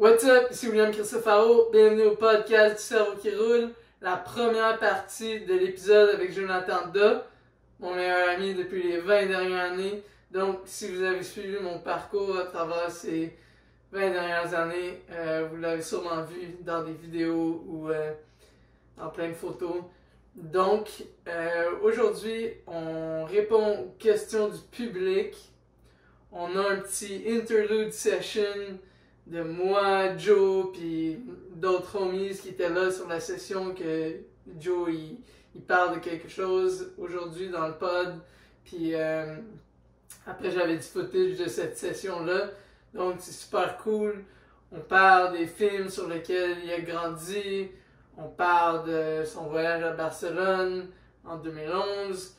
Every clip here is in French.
What's up, ici William Christofaro, bienvenue au podcast du cerveau qui roule, la première partie de l'épisode avec Jonathan Da, mon meilleur ami depuis les 20 dernières années. Donc, si vous avez suivi mon parcours à travers ces 20 dernières années, euh, vous l'avez sûrement vu dans des vidéos ou euh, en plein de photos. Donc, euh, aujourd'hui, on répond aux questions du public. On a un petit interlude session de moi, Joe, puis d'autres homies qui étaient là sur la session que Joe, il, il parle de quelque chose aujourd'hui dans le pod. Puis euh, après, j'avais du footage de cette session-là. Donc, c'est super cool. On parle des films sur lesquels il a grandi. On parle de son voyage à Barcelone en 2011.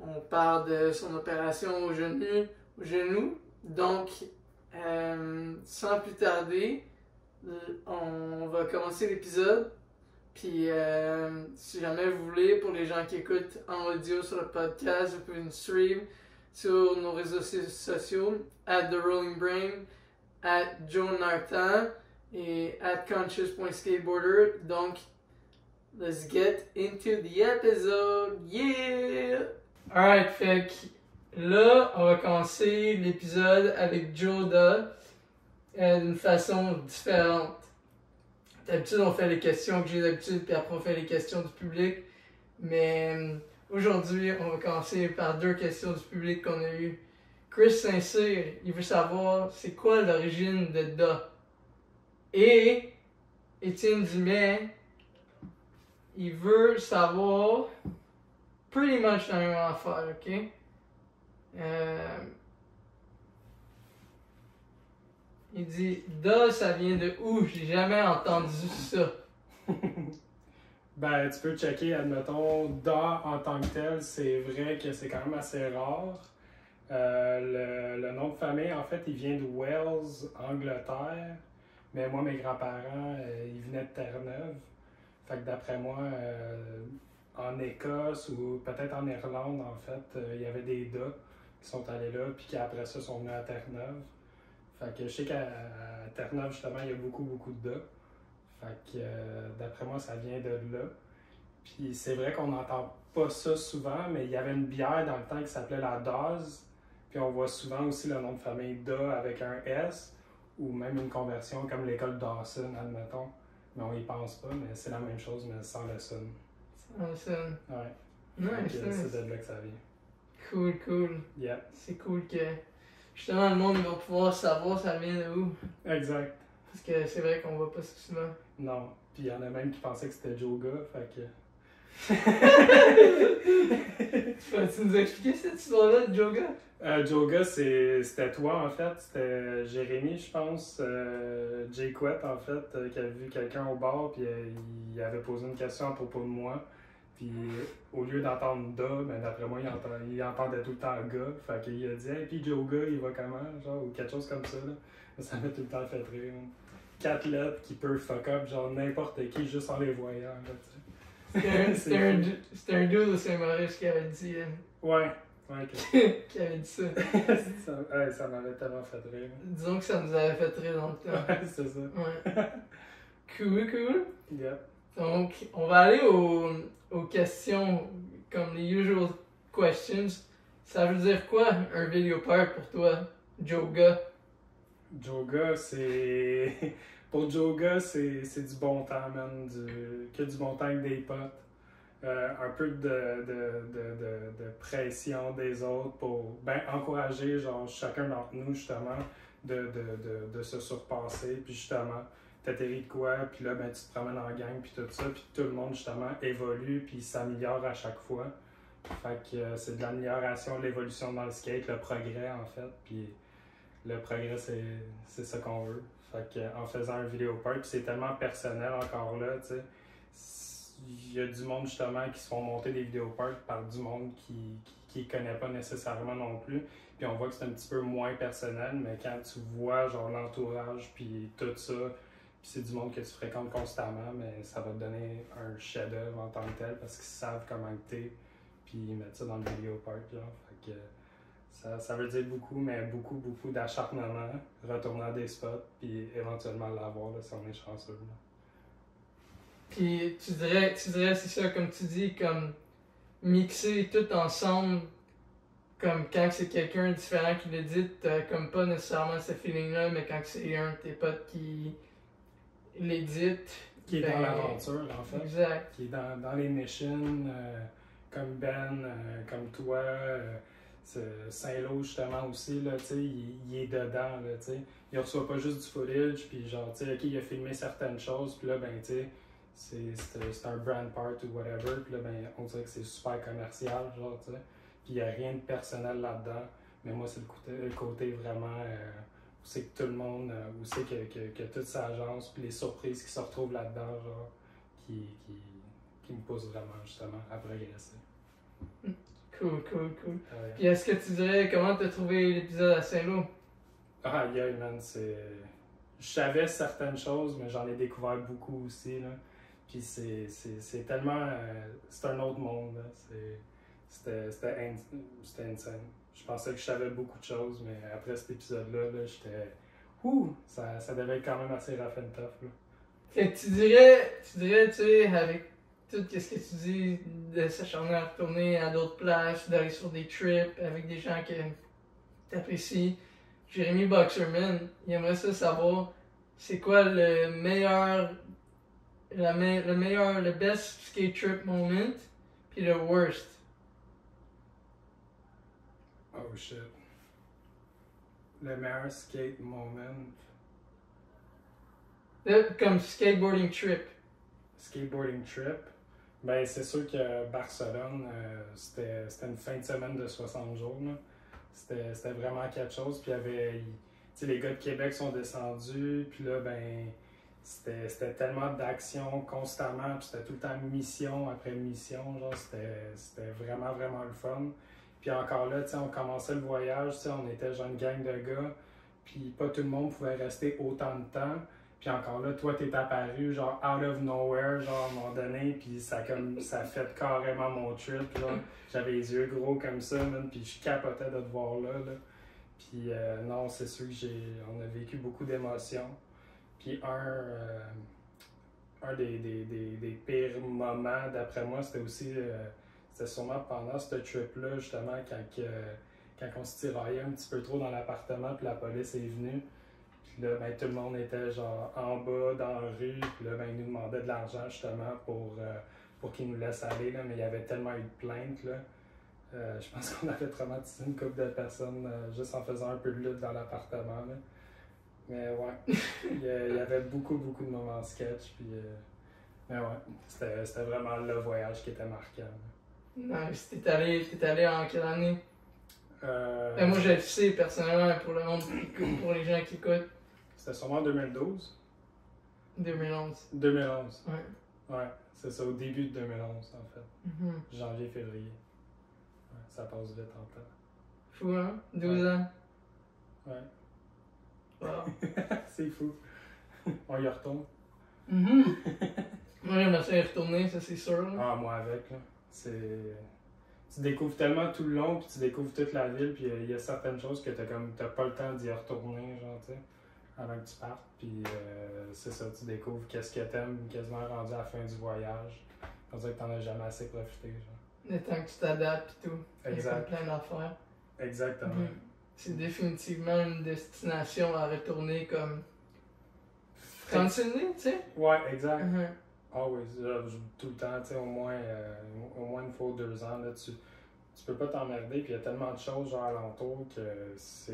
On parle de son opération au genou. Au genou. Donc, euh, sans plus tarder, on va commencer l'épisode. Puis, euh, si jamais vous voulez, pour les gens qui écoutent en audio sur le podcast, vous pouvez nous sur nos réseaux sociaux, at The Rolling Brain, at Joe Nartan et at conscious.skateboarder. Donc, let's get into the episode. Yeah! Alright, fait là, on va commencer l'épisode avec Joda euh, d'une façon différente. D'habitude, on fait les questions que j'ai d'habitude, puis après, on fait les questions du public. Mais euh, aujourd'hui, on va commencer par deux questions du public qu'on a eues. Chris Saint-Cyr, il veut savoir c'est quoi l'origine de Da? Et Étienne Dumais, il veut savoir pretty much la même affaire, ok? Euh, il dit Da, ça vient de où? J'ai jamais entendu ça. Ben, tu peux checker, admettons, Da en tant que tel, c'est vrai que c'est quand même assez rare. Euh, le, nom de famille, en fait, il vient de Wales, Angleterre. Mais moi, mes grands-parents, euh, ils venaient de Terre-Neuve. Fait que d'après moi, en Écosse ou peut-être en Irlande, en fait, il y avait des Da qui sont allés là, puis qui après ça sont venus à Terre-Neuve. Fait que je sais qu'à Terre-Neuve, justement, il y a beaucoup, beaucoup de Da. Fait que euh, d'après moi, ça vient de là. Puis c'est vrai qu'on n'entend pas ça souvent, mais il y avait une bière dans le temps qui s'appelait la Daz. Puis on voit souvent aussi le nom de famille Da avec un S, ou même une conversion comme l'école Dawson, admettons. Mais on y pense pas, mais c'est la même chose, mais sans le son. Awesome. Ouais. Nice, Fait que nice. C'est de là que ça vient. Cool, cool. Yeah. C'est cool que justement le monde va pouvoir savoir ça vient de où. Exact. Parce que c'est vrai qu'on voit pas ça souvent. Non. Puis il y en a même qui pensaient que c'était Joga, fait que. Tu peux nous expliquer cette histoire-là de Joga? Euh, Joga, c'est- c'était toi en fait, c'était Jérémy, je pense, euh, Jay Quett en fait, euh, qui avait vu quelqu'un au bar, puis euh, il avait posé une question à propos de moi. Puis au lieu d'entendre Da, ben, d'après moi, il, entend- il entendait tout le temps gars. Fait qu'il a dit, hey, puis Joga, il va comment, genre, ou quelque chose comme ça. Là. Ça m'a tout le temps fait rire. hein. Quatre lettres qui peuvent fuck up, genre n'importe qui, juste en les voyant. C'était un- un, un dude au Saint-Maurice qui avait dit, euh, Ouais, ouais, qui avait dit ça. ça, ouais, ça m'avait tellement fait rire. Disons que ça nous avait fait rire dans le temps. Ouais, c'est ça. Ouais. Cool, cool. Yep. Donc, on va aller aux, questions comme les usual questions. Ça veut dire quoi un video part pour toi, Joga? Joga, c'est. Pour Joga, c'est du bon temps, man. Du... Que du bon temps avec des potes. Euh, un peu de, de, de, de, pression des autres pour ben, encourager genre, chacun d'entre nous, justement, de se surpasser. Puis justement, t'atterris de quoi, puis là, ben, tu te promènes en gang, puis tout ça. Puis tout le monde, justement, évolue, puis s'améliore à chaque fois. Fait que euh, c'est de l'amélioration, l'évolution dans le skate, le progrès, en fait. Puis le progrès, c'est ça qu'on veut. Fait que, en faisant un vidéo part, c'est tellement personnel encore là, tu sais. Il y a du monde justement qui se font monter des vidéos part par du monde qui, qui, qui connaît pas nécessairement non plus. Puis on voit que c'est un petit peu moins personnel, mais quand tu vois genre l'entourage, puis tout ça, puis c'est du monde que tu fréquentes constamment, mais ça va te donner un chef-d'œuvre en tant que tel parce qu'ils savent comment t'es, puis ils mettent ça dans le vidéo. Fait que Ça, ça veut dire beaucoup, mais beaucoup, beaucoup d'acharnement, retourner à des spots, puis éventuellement l'avoir là, si on est chanceux. là. Puis tu dirais, tu dirais c'est ça, comme tu dis, comme mixer tout ensemble, comme quand c'est quelqu'un différent qui l'édite, t'as comme pas nécessairement ce feeling-là, mais quand c'est un de tes potes qui l'édite. Qui est ben, dans l'aventure, en fait. Exact. Qui est dans, dans les missions, euh, comme Ben, euh, comme toi. euh, Saint-Lô, justement, aussi, là, tu sais, il, il est dedans, là, tu sais. Il reçoit pas juste du footage, puis genre, tu sais, OK, il a filmé certaines choses, puis là, ben, tu sais, c'est un brand part ou whatever, puis là, ben, on dirait que c'est super commercial, genre, tu sais. Puis il y a rien de personnel là-dedans. Mais moi, c'est le côté, le côté vraiment euh, c'est que tout le monde, euh, où c'est que, que, que toute sa agence, puis les surprises qui se retrouvent là-dedans, genre, qui, qui, qui me poussent vraiment, justement, à progresser. Cool, cool, cool. Euh, Puis est-ce que tu dirais, comment t'as trouvé l'épisode à Saint-Lô? Ah, yeah, man, c'est. Je savais certaines choses, mais j'en ai découvert beaucoup aussi, là. Puis c'est, c'est, c'est tellement. euh, c'est un autre monde, là. C'est, c'était insane. Je pensais que je savais beaucoup de choses, mais après cet épisode-là, là, j'étais. Ouh! Ça, ça devait être quand même assez rough and là. Tu dirais, tu dirais, tu sais, avec tout ce que tu dis, de s'acharner à retourner à d'autres places, d'aller sur des trips avec des gens que t'apprécies. Jérémy Boxerman, il aimerait savoir, c'est quoi le meilleur, le meilleur, le best skate trip moment, puis le worst? Oh shit. Le meilleur skate moment. Le- comme skateboarding trip. skateboarding trip, ben c'est sûr que Barcelone, euh, c'était une fin de semaine de 60 jours. C'était vraiment quelque chose. Puis il y avait. il- les gars de Québec sont descendus. Puis là, ben. C'était tellement d'action constamment. Puis c'était tout le temps mission après mission. C'était vraiment, vraiment le fun. Puis encore là, tu sais, on commençait le voyage. Tu sais, on était genre une gang de gars. Puis pas tout le monde pouvait rester autant de temps. Puis encore là, toi, t'es apparu, genre, out of nowhere, genre, à un moment donné, puis ça, comme, ça fait carrément mon trip. J'avais les yeux gros comme ça, man, puis je capotais de te voir là, là. Puis euh, non, c'est sûr que j'ai, on a vécu beaucoup d'émotions. Puis un, euh, un des, des, des, des pires moments, d'après moi, c'était aussi, euh, c'était sûrement pendant ce trip-là, justement, quand, quand on se tiraillait un petit peu trop dans l'appartement, puis la police est venue. Puis là, ben, tout le monde était genre en bas, dans la rue. Puis là, ben, ils nous demandaient de l'argent justement pour, euh, pour qu'ils nous laissent aller. Là. Mais il y avait tellement eu de plaintes. Là. Euh, je pense qu'on avait traumatisé une couple de personnes euh, juste en faisant un peu de lutte dans l'appartement. Mais ouais, il y, avait beaucoup, beaucoup de moments sketch. Puis, mais ouais, c'était c'était vraiment le voyage qui était marquant. là. Nice. T'es allé, t'es allé en quelle année? Euh, Ben, moi, je le sais personnellement pour le monde pour les gens qui écoutent. C'était sûrement en 2012. 2011. 2011. Ouais. Ouais, c'est ça, au début de 2011 en fait. Mhm. Janvier, février. Ouais, ça passe vite en temps. Fou, hein? 12 ans. Ouais. Wow. c'est fou. On y retourne. Mhm. Moi, j'aimerais ça y retourner, ça c'est sûr. là. Ah, moi avec, là. C'est. Tu découvres tellement tout le long, puis tu découvres toute la ville, puis il y a certaines choses que t'as comme t'as pas le temps d'y retourner, genre, tu sais, avant que tu partes, puis euh, c'est ça, tu découvres qu'est-ce que t'aimes, quasiment rendu à la fin du voyage. On dirait que t'en as jamais assez profité, genre. Le temps que tu t'adaptes et tout. Il y a Exact. comme plein d'affaires. Exactement. C'est définitivement une destination à retourner comme. Né, tu sais? Ouais, exact. Always, là, je- tout le temps, tu sais, au moins, euh, au moins une fois ou deux ans, là, tu, tu peux pas t'emmerder, puis il y a tellement de choses genre alentour que c'est,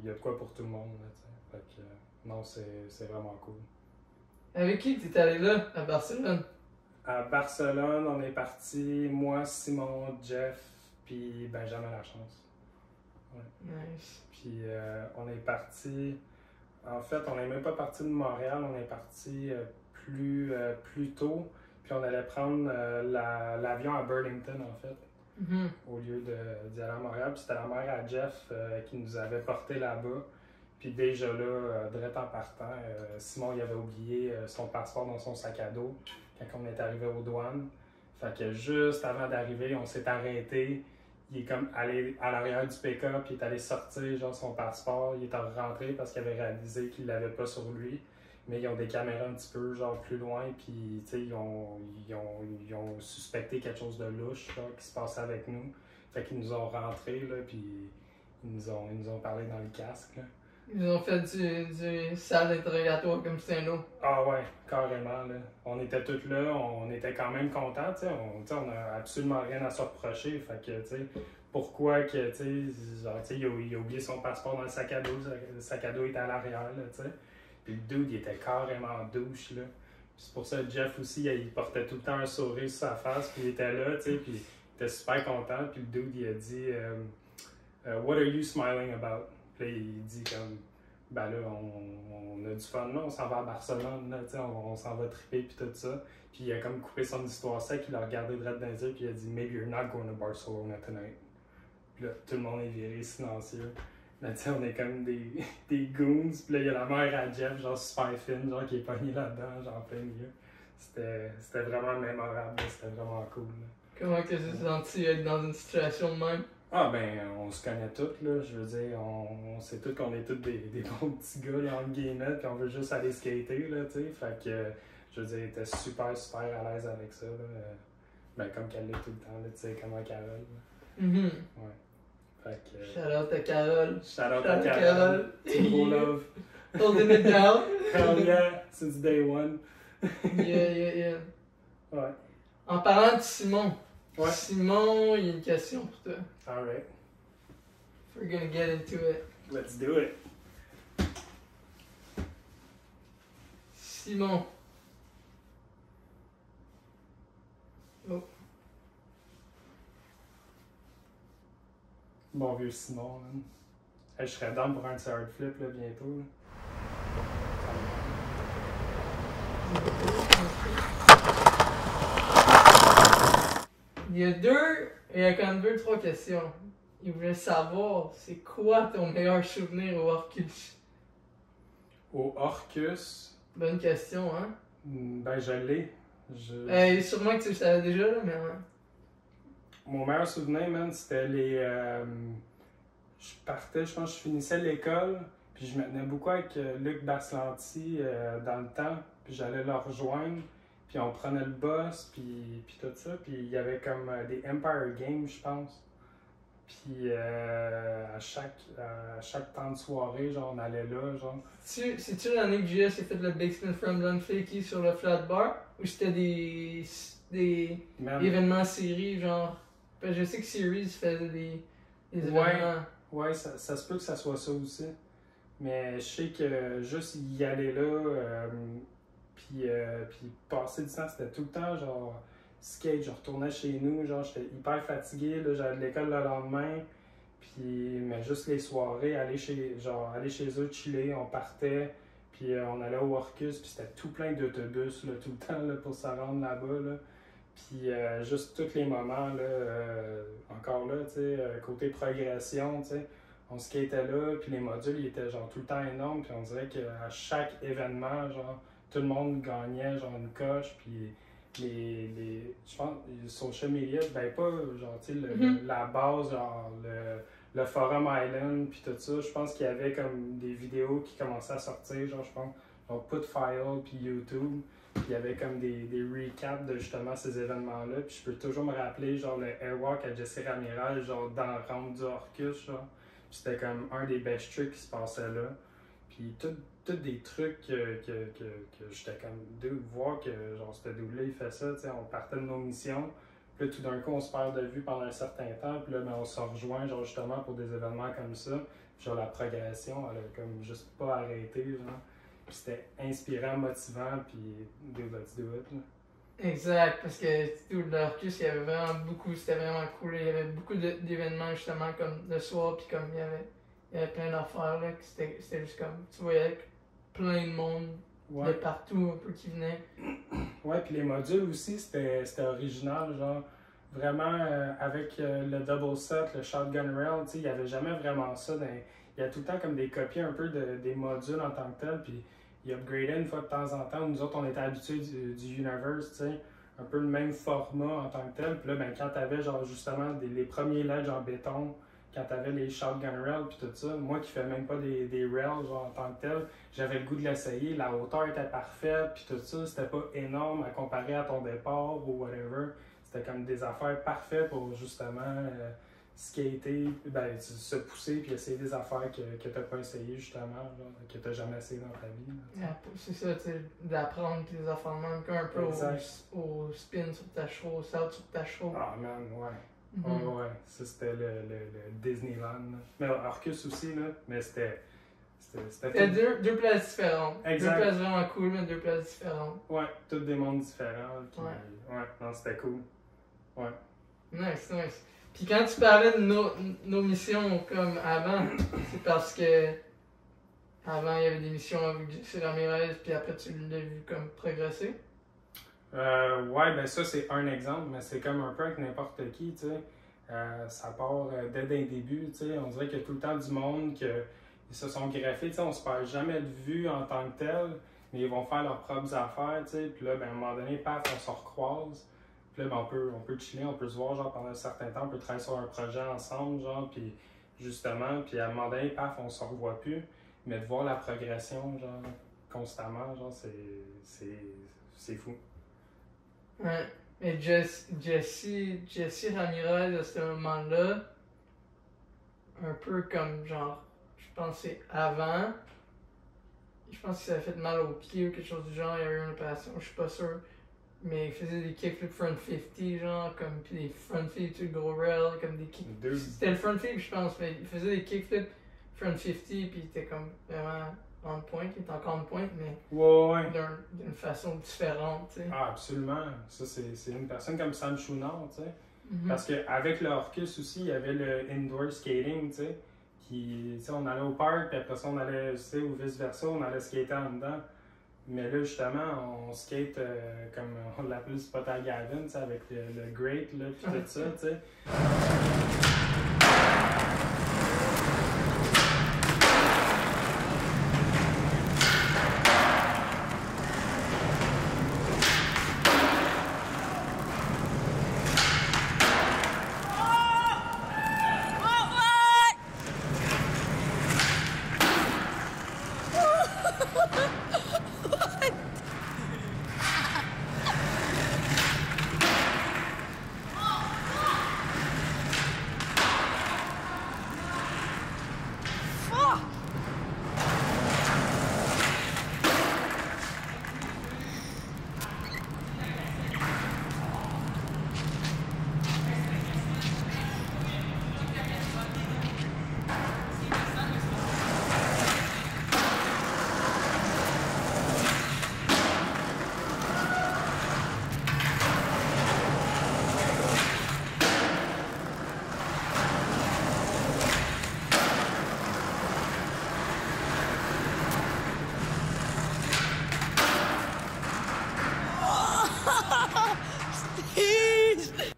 il y a de quoi pour tout le monde, là, tu sais. Fait que, euh, non, c'est, c'est vraiment cool. Avec qui t'es allé là, à Barcelone? À Barcelone, on est parti, moi, Simon, Jeff, puis Benjamin Lachance. Nice. Puis euh, on est parti. En fait, on n'est même pas parti de Montréal, on est parti euh, plus, euh, plus tôt. Puis on allait prendre euh, la- l'avion à Burlington, en fait, Mhm. au lieu d'y aller à Montréal. Puis c'était la mère à Jeff euh, qui nous avait porté là-bas. Puis déjà là, direct en partant, Simon il avait oublié son passeport dans son sac à dos quand on est arrivé aux douanes. Fait que juste avant d'arriver, on s'est arrêté. il est comme allé à l'arrière du pick-up, il est allé sortir genre son passeport, il est rentré parce qu'il avait réalisé qu'il l'avait pas sur lui. Mais ils ont des caméras un petit peu genre plus loin, puis ils ont, ils, ont, ils ont suspecté quelque chose de louche qui se passait avec nous. Fait qu'ils nous ont rentrés, là, puis ils nous ont, ils nous ont parlé dans le casque. Là. Ils ont fait du, du salle d'interrogatoire comme c'était un Ah ouais, carrément. Là. On était tous là, on était quand même contents. On, on a absolument rien à se reprocher. Fait que, tu sais, pourquoi que, tu sais, genre, tu sais, il, a oublié son passeport dans le sac à dos, le sac à dos était à l'arrière, là. Puis le dude, il était carrément douche, là. C'est pour ça que Jeff aussi, il portait tout le temps un sourire sur sa face, puis il était là, tu sais, puis il était super content. Puis le dude, il a dit euh, euh, What are you smiling about? Puis il dit comme ben là, on, on, a du fun là, on s'en va à Barcelone, là, on, on s'en va triper puis tout ça. Puis il a comme coupé son histoire sec, il a regardé droit dans les yeux puis il a dit Maybe you're not going to Barcelona tonight. Puis là, tout le monde est viré silencieux. Tu sais, on est comme des, des goons. Puis là, il y a la mère à Jeff, genre super fine, genre qui est pognée là-dedans, genre en plein milieu. C'était vraiment mémorable, c'était vraiment cool. Comment que tu t'es senti être dans une situation de même? Ah ben, on se connaît tous, là. Je veux dire, on, sait tous qu'on est tous des, des bons petits gars, là, entre guillemets, puis on veut juste aller skater, là, tu sais. Fait que, je veux dire, était super, super à l'aise avec ça, là. Ben, comme qu'elle l'est tout le temps, là, tu sais, comme à Carole. Mm -hmm. Ouais. Fait que... Shout out à Carole. Shout out à Carole. Team love. Holding it down. Hell yeah, since day one. yeah, yeah, yeah. Ouais. En parlant de Simon. Ouais. Simon, il y a une question pour toi. Alright. We're gonna get into it. Let's do it. Simon. Oh. Bon vieux Simon, man. Hey, je serais dans pour un hard flip là, bientôt. Il y a deux, il y a quand même deux, trois questions. Il voulait savoir, c'est quoi ton meilleur souvenir au Orcus? Au Orcus? Bonne question, hein? Hmm, ben, je l'ai. Je... Euh, sûrement que tu le savais déjà, là, mais ouais. Mon meilleur souvenir, man, c'était les. Euh, je partais, je pense je finissais l'école, puis je me tenais beaucoup avec euh, Luc Baslanti dans le temps, puis j'allais le rejoindre. Puis on prenait le boss, puis, puis tout ça. Puis il y avait comme euh, des Empire Games, je pense. Puis euh, à, chaque, à chaque temps de soirée, genre, on allait là, genre. C'est-tu l'année que JS a fait le Basement from Dunfakey sur le flat bar? Ou c'était des, des événements séries, genre... Je sais que Series faisait des, des événements. Ouais, ça, ça, se peut que ça soit ça aussi. Mais je sais que juste y aller là, euh, puis, euh, puis passer du temps, c'était tout le temps genre skate. Je retournais chez nous, genre j'étais hyper fatigué, j'avais de l'école le lendemain. Puis, mais juste les soirées, aller chez, genre, aller chez eux, chiller, on partait. Puis euh, on allait au Orcus, puis c'était tout plein d'autobus tout le temps là, pour se rendre là-bas. Là. Puis euh, juste tous les moments, là, encore là, tu sais, côté progression, tu sais, on skatait là, puis les modules, ils étaient genre tout le temps énormes, puis on dirait qu'à chaque événement, genre, tout le monde gagnait genre une coche, puis les, les je pense, les social media, ben pas genre, tu sais, mm-hmm. la base, genre le, le forum Island, puis tout ça, je pense qu'il y avait comme des vidéos qui commençaient à sortir, genre, je pense, genre Putfile, puis YouTube, il y avait comme des, des recaps de justement ces événements-là, puis je peux toujours me rappeler, genre, le Airwalk à Jesse Ramirez, genre, dans le round du Orcus, genre, c'était comme un des best tricks qui se passait là. Puis tout, tous des trucs que, que, que, que j'étais comme de voir que genre ce double il fait ça, tu sais, on partait de nos missions, puis là tout d'un coup on se perd de vue pendant un certain temps, puis là ben, on se rejoint genre justement pour des événements comme ça, puis genre la progression, elle a comme juste pas arrêté, genre. C'était inspirant, motivant, puis do let's do it. Là. Exact, parce que tout l'Orcus, il y avait vraiment beaucoup, c'était vraiment cool. Il y avait beaucoup d'événements justement comme le soir, puis comme il y avait, il y avait plein d'affaires là, c'était juste comme, tu voyais plein de monde de partout un peu qui venait. Ouais, puis les modules aussi, c'était original, genre vraiment euh, avec euh, le double set, le shotgun rail, tu sais, il n'y avait jamais vraiment ça. Il y a tout le temps comme des copies un peu de, des modules en tant que tel, puis il upgradait une fois de temps en temps. Nous autres, on était habitués du, du Universe, un peu le même format en tant que tel. Puis là, ben, quand t'avais genre justement des, les premiers ledges en béton, quand t'avais les shotgun rails puis tout ça, moi qui fais même pas des, des rails genre, en tant que tel, j'avais le goût de l'essayer, la hauteur était parfaite puis tout ça, c'était pas énorme à comparer à ton départ ou whatever. C'était comme des affaires parfaites pour justement euh, skater, ben, se pousser puis essayer des affaires que, que t'as pas essayé justement, que t'as jamais essayé dans ta vie. tu c'est ça, tu sais, d'apprendre des affaires même, un peu au, au spin sur ta chevaux, au saut sur ta chevaux. Ah man, ouais. Ouais, ouais, ça c'était le, le, le Disneyland. là. Mais Arcus aussi, là, mais c'était. C'était deux, deux places différentes. Exact. Deux places vraiment cool, mais deux places différentes. Ouais, tous des mondes différents. Ouais. Ouais. non, c'était cool. Ouais. Nice, nice. Puis quand tu parlais de nos, nos missions comme avant, c'est parce que avant il y avait des missions avec Ramirez, puis après tu l'as vu comme progresser. Euh, ouais, ben ça c'est un exemple, mais c'est comme un peu avec n'importe qui, tu sais. Euh, ça part euh, dès les débuts, tu sais. On dirait qu'il y a tout le temps du monde que ils se sont greffés, tu sais. On se perd jamais de vue en tant que tel, mais ils vont faire leurs propres affaires, tu sais. Puis là, ben, à un moment donné, paf, on se recroise. On peut, on peut chiller, on peut se voir, genre, pendant un certain temps, on peut travailler sur un projet ensemble, genre, puis justement, puis à un moment donné, paf, on se revoit plus. Mais de voir la progression, genre, constamment, genre, c'est, fou. Ouais. Mais Jess, Jesse, Jesse Ramirez à ce moment-là, un peu comme genre, je que c'est avant. Je pense qu'il s'avait fait mal au pied ou quelque chose du genre, il y avait eu une opération, je suis pas sûr. Mais il faisait des kickflips front 50, genre, comme, puis des front flips sur le gros rail, comme des kick. Deux, C'était le front flip, je pense, mais il faisait des kickflips front 50, puis il était comme vraiment on point, il était encore on point, mais ouais, ouais. d'un- d'une façon différente, tu sais. Ah, absolument. Ça, c'est, une personne comme Sam Chouinard, tu sais. Mhm. Parce qu'avec le Orcus aussi, il y avait le indoor skating, tu sais. Qui, tu sais, on allait au parc, puis après ça, on allait, tu sais, ou vice-versa, on allait skater en dedans. Mais là, justement, on skate euh, comme on l'appelle le spot à Gavin, avec le, le Great, là, puis tout ça, tu sais.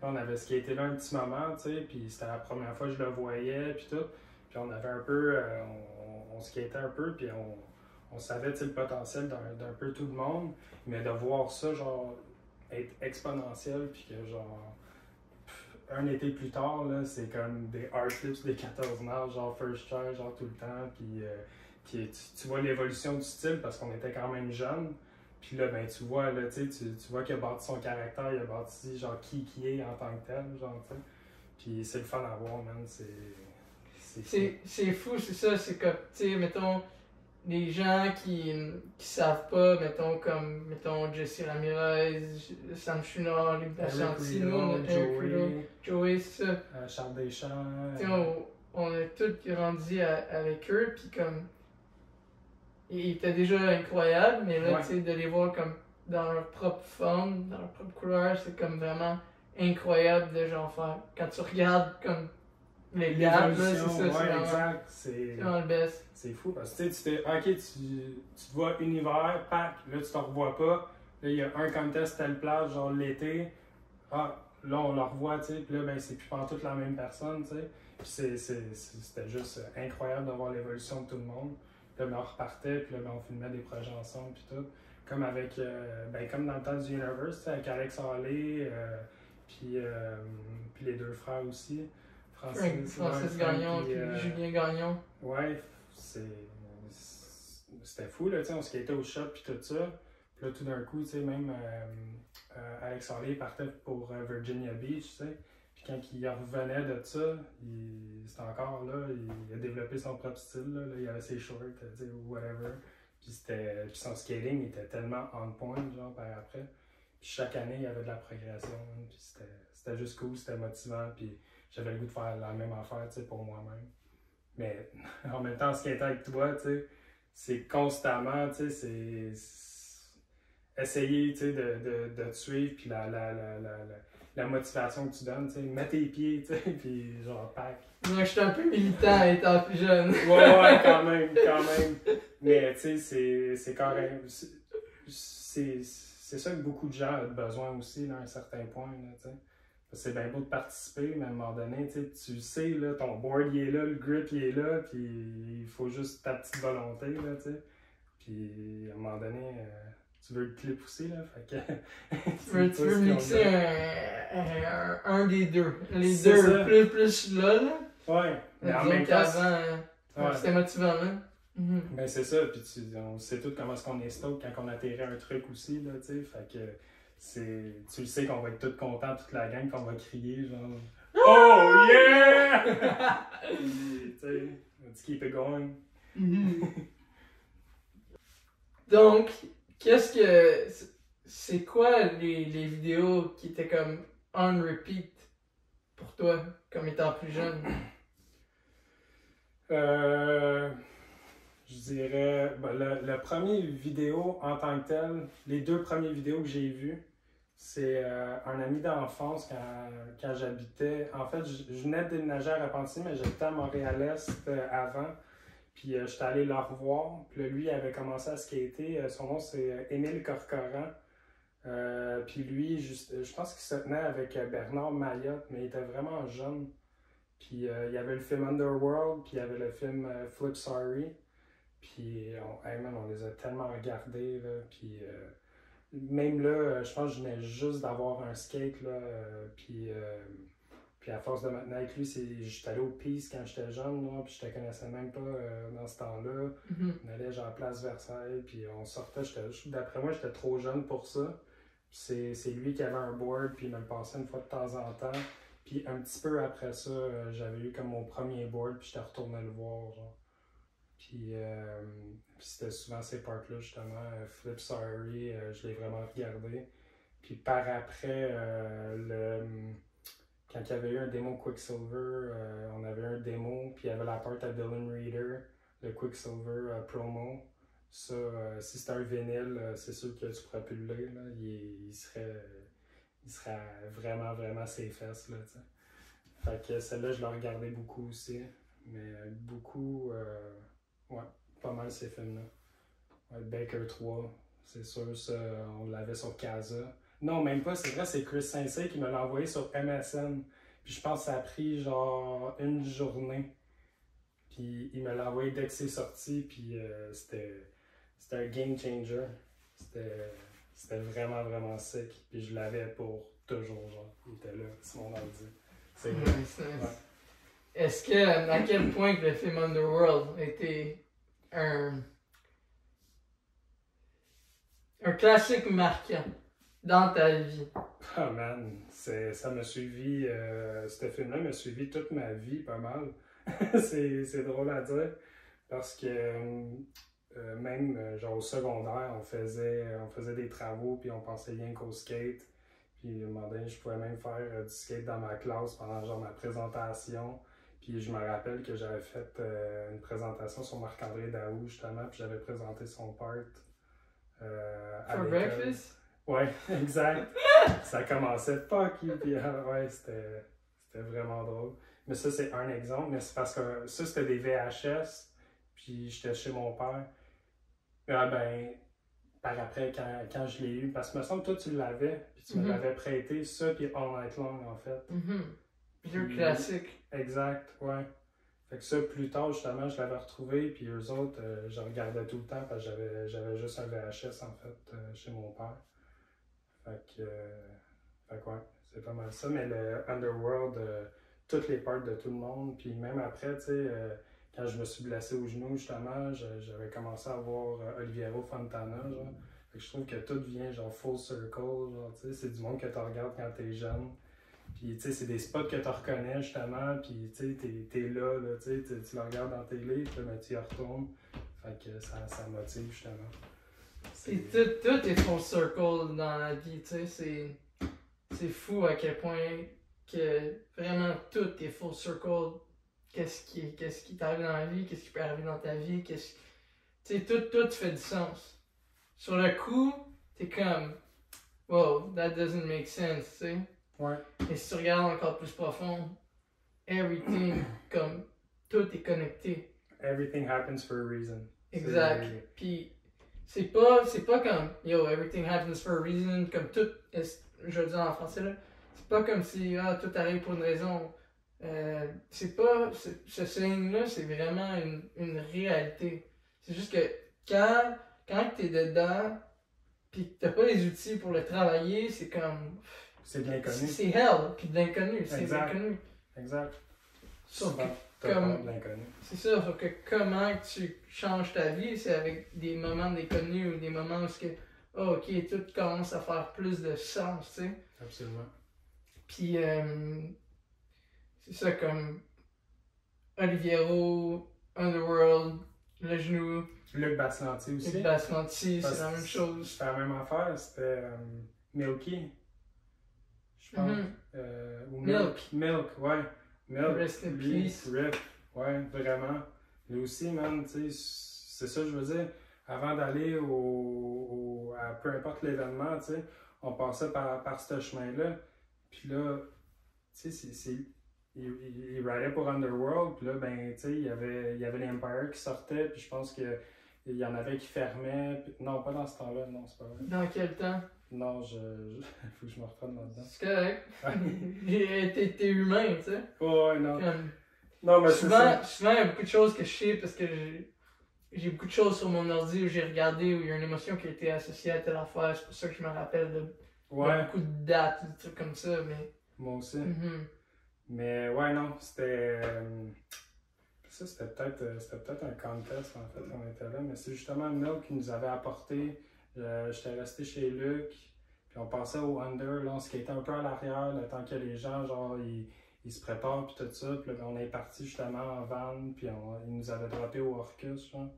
On avait skaté là un petit moment, tu sais, puis c'était la première fois que je le voyais, puis tout. Puis on avait un peu, euh, on, on skatait un peu, puis on, savait, le potentiel d'un peu tout le monde. Mais de voir ça, genre, être exponentiel, puis que, genre, un été plus tard, c'est comme des hard flips des 14 nage, genre first try, genre tout le temps, puis, euh, puis tu, tu vois l'évolution du style parce qu'on était quand même jeunes. Puis là, ben, tu vois, là, tu, tu vois qu'il a bâti son caractère, il a bâti, genre, qui qui est en tant que tel, genre, tu sais. Puis c'est le fun à voir, man, c'est... C'est fou. C'est ça, c'est comme, tu sais, mettons, les gens qui, qui savent pas, mettons, comme, mettons, Jesse Ramirez, Sam Chunard, Luc Joey, Joey, ça. euh, Charles Deschamps... Tu sais, on, on a tous grandi à- avec eux, puis comme, ils étaient déjà incroyables, mais là, Ouais. tu sais, de les voir comme dans leur propre forme, dans leur propre couleur, c'est comme vraiment incroyable de genre faire. Quand tu regardes comme les gars, c'est ça, c'est ouais, vraiment le best. C'est fou parce que tu sais, ok, tu, tu te vois univers, pack, là tu te revois pas. Là, il y a un contest telle place, genre l'été. Ah, là on le revoit, tu sais, puis là, ben c'est plus toute la même personne, tu sais. Puis c'était juste incroyable de voir l'évolution de tout le monde. Puis là, ben, on repartait, puis là, ben, on filmait des projets ensemble, puis tout. Comme avec, euh, ben, comme dans le temps du Universe, avec Alex Hallé, euh, puis, euh, puis les deux frères aussi. Francis, Francis, Gagnon puis Julien Gagnon. Ouais, c'est. C'était fou, là, tu sais, on skatait au shop puis tout ça. Puis là, tout d'un coup, tu sais, même Alex Harley partait pour Virginia Beach, tu sais. Quand il revenait de ça, c'était encore là, il a développé son propre style, il avait ses shorts, whatever. Puis, puis son skating était tellement on point, genre, par après. Puis chaque année, il y avait de la progression, puis c'était... juste cool, c'était motivant, puis j'avais le goût de faire la même affaire, tu sais, pour moi-même. Mais en même temps, ce qui est avec toi, tu sais, c'est constamment, tu sais, c'est c'est essayer, tu sais, de, de, de te suivre, puis la, la, la, la, la, motivation que tu donnes, tu sais, mets tes pieds, tu sais, puis genre, pack. Moi, j'étais un peu militant étant plus jeune. Ouais, ouais, quand même, quand même. Mais, tu sais, c'est- quand même... c'est- ça que beaucoup de gens ont besoin aussi, là, à un certain point, là, tu sais. C'est bien beau de participer, mais à un moment donné, tu sais, tu sais, là, ton board, il est là, le grip, il est là, puis il faut juste ta petite volonté, là, tu sais. Puis, à un moment donné, euh, tu veux le clip aussi, là, fait que... Tu veux, tu veux mixer un, un, un des deux. Les deux, ça. plus, plus là, là. Ouais, mais en même temps, euh, ouais. c'était motivant, là. Ben c'est ça, puis tu, on sait tout comment est-ce qu'on est stoked quand on atterrit un truc aussi, là, tu sais, fait que c'est, tu le sais qu'on va être tous contents, toute la gang, qu'on va crier, genre « Oh yeah! » Tu sais, let's keep it going. Mhm. Donc, qu'est-ce que. C'est quoi les, les vidéos qui étaient comme on repeat pour toi, comme étant plus jeune? Euh, je dirais, ben, le, le premier vidéo en tant que tel, les deux premières vidéos que j'ai vues, c'est euh, un ami d'enfance quand, quand j'habitais. En fait, je, je venais de déménager à Repentigny, mais j'habitais à Montréal-Est euh, avant. Puis euh, j'étais allé le revoir. Puis lui, il avait commencé à skater. Euh, son nom, c'est euh, Émile Corcoran. Puis lui, je pense qu'il se tenait avec Bernard Mayotte, mais il était vraiment jeune. Puis il y avait le film Underworld, puis il y avait le film Flip Sorry. Puis on, hey man, on les a tellement regardés, là. Puis même là, je pense que je venais juste d'avoir un skate, puis, puis à force de maintenant avec lui, c'est, j'étais allé au Peace quand j'étais jeune, là, puis je te connaissais même pas euh, dans ce temps-là. Mhm. On allait genre à Place Versailles, puis on sortait. j'étais- D'après moi, j'étais trop jeune pour ça. C'est, c'est lui qui avait un board, puis il me le passait une fois de temps en temps. Puis un petit peu après ça, euh, j'avais eu comme mon premier board, puis j'étais retourné le voir, genre. Puis, euh, puis c'était souvent ces parts-là, justement. euh, Flip Sorry, je l'ai vraiment regardé. Puis par après, euh, le, quand il y avait eu un démo Quicksilver, euh, on avait un démo, puis il y avait la part à Dylan Reader, le Quicksilver euh, promo. Ça, euh, si c'était un vinyle, c'est sûr que tu pourrais plus le lire, là. Il, serait, il serait vraiment, vraiment ses fesses, là. Fait que celle-là, je l'ai regardé beaucoup aussi. Mais beaucoup, ouais, pas mal ces films-là. Ouais, Baker 3, c'est sûr, ça, on l'avait sur Casa. Non, même pas, c'est vrai, c'est Chris Sensei qui me l'a envoyé sur MSN. Puis je pense que ça a pris genre une journée. Puis il me l'a envoyé dès que c'est sorti, puis euh, c'était c'était un game changer. C'était c'était vraiment, vraiment sick. Puis je l'avais pour toujours, genre. Il était là, c'est mon ordi. C'est vrai. Nice, nice. Est-ce que, à quel point que le film Underworld était un, un classique marquant? Dans ta vie? Ah man, ça m'a suivi, euh, ce film-là m'a suivi toute ma vie pas mal. c'est, drôle à dire parce que euh, même euh, genre au secondaire, on faisait, on faisait des travaux puis on pensait rien qu'au skate. Puis un moment donné, je pouvais même faire euh, du skate dans ma classe pendant genre ma présentation. Puis je me rappelle que j'avais fait euh, une présentation sur Marc-André Daou justement, puis j'avais présenté son part euh, For breakfast? Ouais, exact. ça commençait fuck you, puis ah, ouais, c'était c'était vraiment drôle. Mais ça, c'est un exemple, mais c'est parce que ça, c'était des VHS, puis j'étais chez mon père. Ah ben, par après, quand, quand je l'ai eu, parce que me semble, toi, tu l'avais, puis tu me Mhm. l'avais prêté, ça, puis All Night Long, en fait. Deux Puis- classiques. Exact, ouais. Fait que ça, plus tard, justement, je l'avais retrouvé, puis eux autres, euh, je regardais tout le temps parce que j'avais, j'avais juste un VHS, en fait, euh, chez mon père. Fait que, euh, fait que ouais, c'est pas mal ça. Mais le Underworld, euh, toutes les parts de tout le monde, puis même après, tu sais, euh, quand je me suis blessé au genou, justement, j'avais commencé à voir Oliviero Fontana, genre. Fait que je trouve que tout vient, genre, full circle, genre, tu sais, c'est du monde que tu regardes quand t'es jeune. Puis, tu sais, c'est des spots que tu reconnais, justement, puis, tu sais, t'es, là, là, tu sais, tu- le regardes dans tes livres, ben, tu y retournes. Fait que ça, ça motive, justement. Puis tout, tout est full circle dans la vie, tu sais, c'est, c'est fou à quel point que vraiment tout est full circle. Qu'est-ce qui, qu'est-ce qui t'arrive dans la vie, qu'est-ce qui peut arriver dans ta vie, qu'est-ce tu sais, tout, tout fait du sens. Sur le coup, t'es comme, wow, that doesn't make sense, tu sais. Ouais. Et si tu regardes encore plus profond, everything, comme, tout est connecté. Everything happens for a reason. Exact. Puis c'est pas c'est pas comme yo everything happens for a reason comme tout je veux dire en français là c'est pas comme si ah tout arrive pour une raison Euh, c'est pas ce saying là c'est vraiment une, une réalité c'est juste que quand quand t'es dedans puis que t'as pas les outils pour le travailler c'est comme C'est bien c'est connu. c'est hell puis de l'inconnu c'est de Exact. l'inconnu Exact. Sauf que comme-. C'est ça, sauf que comment tu changes ta vie, c'est avec des moments déconnus ou des moments où que, oh, ok, tout commence à faire plus de sens, tu sais. Absolument. Puis, euh, c'est ça comme Oliviero, Underworld, Le Genou, Luc Bassanti aussi. Luc Bassanti, c'est la même chose. C'était la même affaire. C'était euh, Milky. Je pense. Mhm. Euh, ou Milk. Milk, ouais. Milk. Rest in lui, peace. Rip. Ouais, vraiment. Lui aussi, man, tu sais, c'est ça, je veux dire. Avant d'aller au, au- à peu importe l'événement, tu sais, on passait par, par ce chemin-là. Puis là, tu sais, c'est- c'est- il, il, il ridait pour Underworld. Puis là, ben, tu sais, il y avait, il y avait l'Empire qui sortait. Puis je pense que il y en avait qui fermaient. puis- non, pas dans ce temps-là, non, c'est pas vrai. Dans quel temps? Non, je, je- faut que je me reprenne là-dedans. C'est correct. Ouais. T'es t'es humain, tu sais. Ouais, non. Comme, Non, mais c'est ça. souvent, souvent, il y a beaucoup de choses que je sais parce que j'ai- beaucoup de choses sur mon ordi où j'ai regardé où il y a une émotion qui a été associée à telle affaire. C'est pour ça que je me rappelle de, de Ouais, beaucoup de dates, des trucs comme ça. Mais moi aussi. Mhm. Mais ouais, non, c'était. euh, Ça, c'était peut-être euh, c'était peut-être un contest en fait, on était là, mais c'est justement Milk qui nous avait apporté. Euh, J'étais resté chez Luc, puis on passait au Under, là, on skatait un peu à l'arrière, le temps que les gens, genre, ils, ils se préparent, puis tout ça. Puis là, on est parti justement en van, puis on, ils nous avaient droppé au Orcus, genre.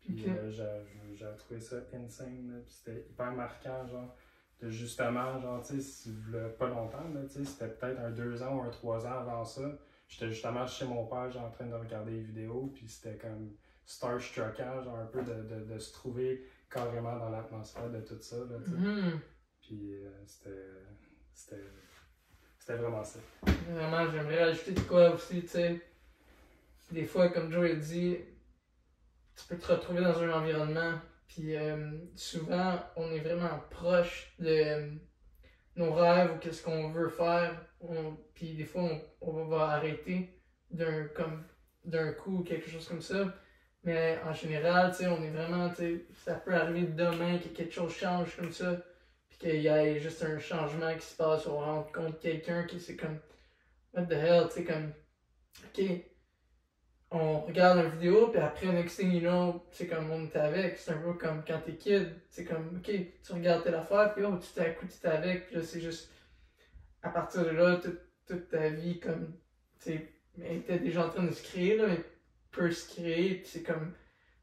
Puis euh, j'ai trouvé ça insane, là, puis c'était hyper marquant, genre. De justement, genre, tu sais, pas longtemps, là, tu sais, c'était peut-être un deux ans ou un trois ans avant ça. J'étais justement chez mon père, genre, en train de regarder les vidéos, puis c'était comme starstruckant, genre, un peu de, de, de se trouver carrément dans l'atmosphère de tout ça, là. Mhm. Puis euh, c'était. C'était. C'était vraiment ça. Vraiment, j'aimerais rajouter de quoi aussi, tu sais. Des fois, comme Joe a dit, tu peux te retrouver dans un environnement, puis euh, souvent, on est vraiment proche de euh, nos rêves ou qu'est-ce qu'on veut faire, on- puis des fois, on, on va arrêter d'un comme d'un coup ou quelque chose comme ça. Mais en général, tu sais, on est vraiment, tu sais, ça peut arriver demain que quelque chose change comme ça, puis qu'il y ait juste un changement qui se passe, on rencontre quelqu'un qui c'est comme, what the hell, tu sais, comme, ok, on regarde une vidéo, puis après, next thing you know, c'est comme on est avec, c'est un peu comme quand t'es kid, c'est comme, ok, tu regardes telle affaire, puis oh, tu t'es à coup, tu t'es avec, puis là, c'est juste, à partir de là, toute, toute ta vie, comme, tu sais, t'es déjà en train de se créer, là, mais peut se créer, puis c'est comme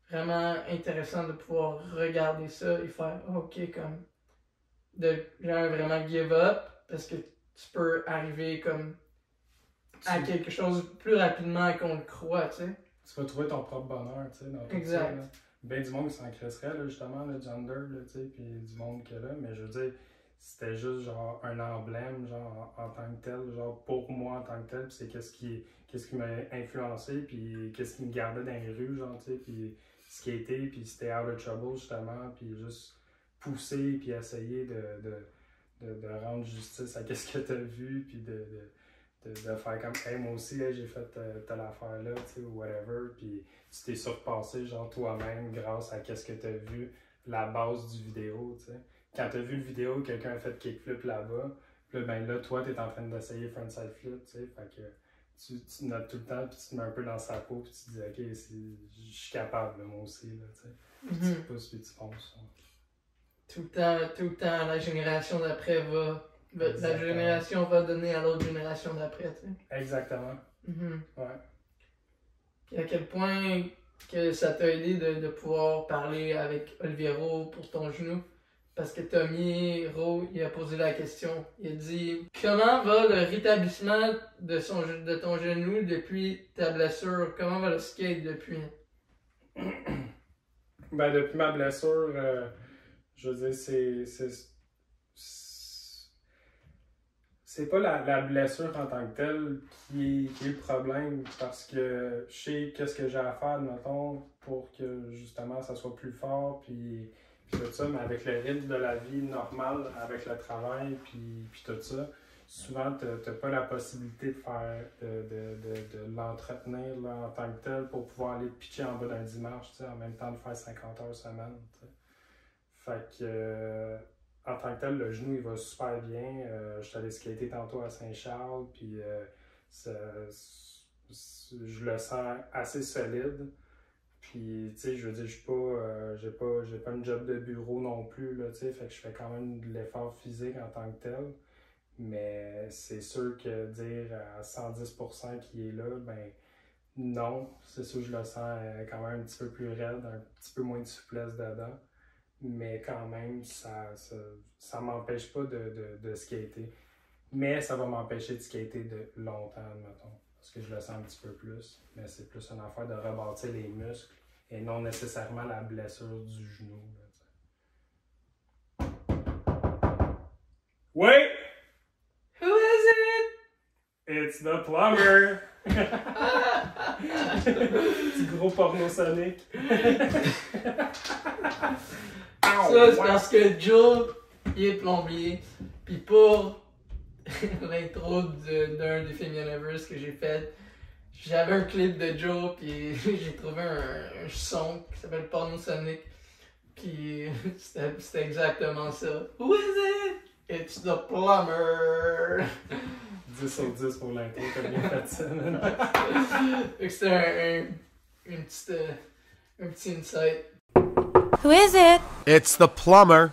vraiment intéressant de pouvoir regarder ça et faire, ok, comme, de genre vraiment give up, parce que tu peux arriver comme à quelque chose plus rapidement qu'on le croit, tu sais. tu vas trouver ton propre bonheur, tu sais, dans tout Exact. ça. Là. Ben du monde qui s'en cresserait, là, justement, le gender, là, tu sais, puis du monde que là, mais je veux dire, c'était juste, genre, un emblème, genre, en, en tant que tel, genre, pour moi, en tant que tel, c'est qu'est-ce qui, qu'est-ce qui m'a influencé, puis qu'est-ce qui me gardait dans les rues, genre, tu sais, puis ce qui était, puis c'était out of trouble, justement, puis juste pousser, puis essayer de, de, de, rendre justice à qu'est-ce que t'as vu, puis de, faire comme, hey, moi aussi, j'ai fait euh, telle affaire là, tu sais, ou whatever. Puis tu t'es surpassé, genre, toi-même, grâce à qu'est-ce que tu as vu, la base du vidéo, tu sais. Quand tu as vu le vidéo, quelqu'un a fait kickflip là-bas, puis là, ben là, toi, tu es en train d'essayer frontside flip, tu sais. Fait que tu, tu notes tout le temps, puis tu te mets un peu dans sa peau, puis tu te dis, ok, je suis capable, là, moi aussi, là, tu sais. Puis Mhm. tu pousses, puis tu fonces. hein. Tout le temps, tout le temps, la génération d'après va. va- La génération va donner à l'autre génération d'après, tu sais. Exactement, Mhm. ouais. Puis à quel point que ça t'a aidé de, de pouvoir parler avec Oliviero pour ton genou? Parce que Tommy Rowe, il a posé la question. Il a dit Comment va le rétablissement de, son, de ton genou depuis ta blessure? Comment va le skate depuis? Ben, depuis ma blessure, euh, je veux dire, c'est. c'est- pas la, blessure en tant que telle qui est, qui est le problème parce que je sais qu'est-ce que j'ai à faire, mettons, pour que justement ça soit plus fort, puis tout ça, mais avec le rythme de la vie normale, avec le travail, puis, puis tout ça, souvent t'as t'as pas la possibilité de faire, de, de, de, de l'entretenir en tant que tel pour pouvoir aller te pitcher en bas d'un dimanche, tu en même temps de faire 50 heures semaine. tu. Fait que, euh, en tant que tel, le genou, il va super bien. Euh, je suis allé skater tantôt à Saint-Charles, puis euh, je le sens assez solide. Puis, tu sais, je veux dire, je pas, euh, j'ai pas, j'ai pas une job de bureau non plus, là, tu sais, fait que je fais quand même de l'effort physique en tant que tel. Mais c'est sûr que dire à 110% qu'il est là, ben non, c'est sûr que je le sens euh, quand même un petit peu plus raide, un petit peu moins de souplesse dedans. Mais quand même, ça ça, ça m'empêche pas de, de, de skater. Mais ça va m'empêcher de skater de longtemps, mettons. Parce que je le sens un petit peu plus. Mais c'est plus une affaire de rebâtir les muscles et non nécessairement la blessure du genou. là. Oui! Who is it? It's the plumber! Petit gros porno sonic. Ça, c'est parce que Joe, il est plombier. Puis pour l'intro de- d'un des Film Universe que j'ai fait, j'avais un clip de Joe, puis j'ai trouvé un, un son qui s'appelle Porno Sonic. Puis c'était c'était exactement ça. Who is it? It's the plumber! 10 sur 10 pour l'intro, t'as bien fait ça, man. Fait que c'était un, un, une petite, un petit insight. Who is it? It's the plumber.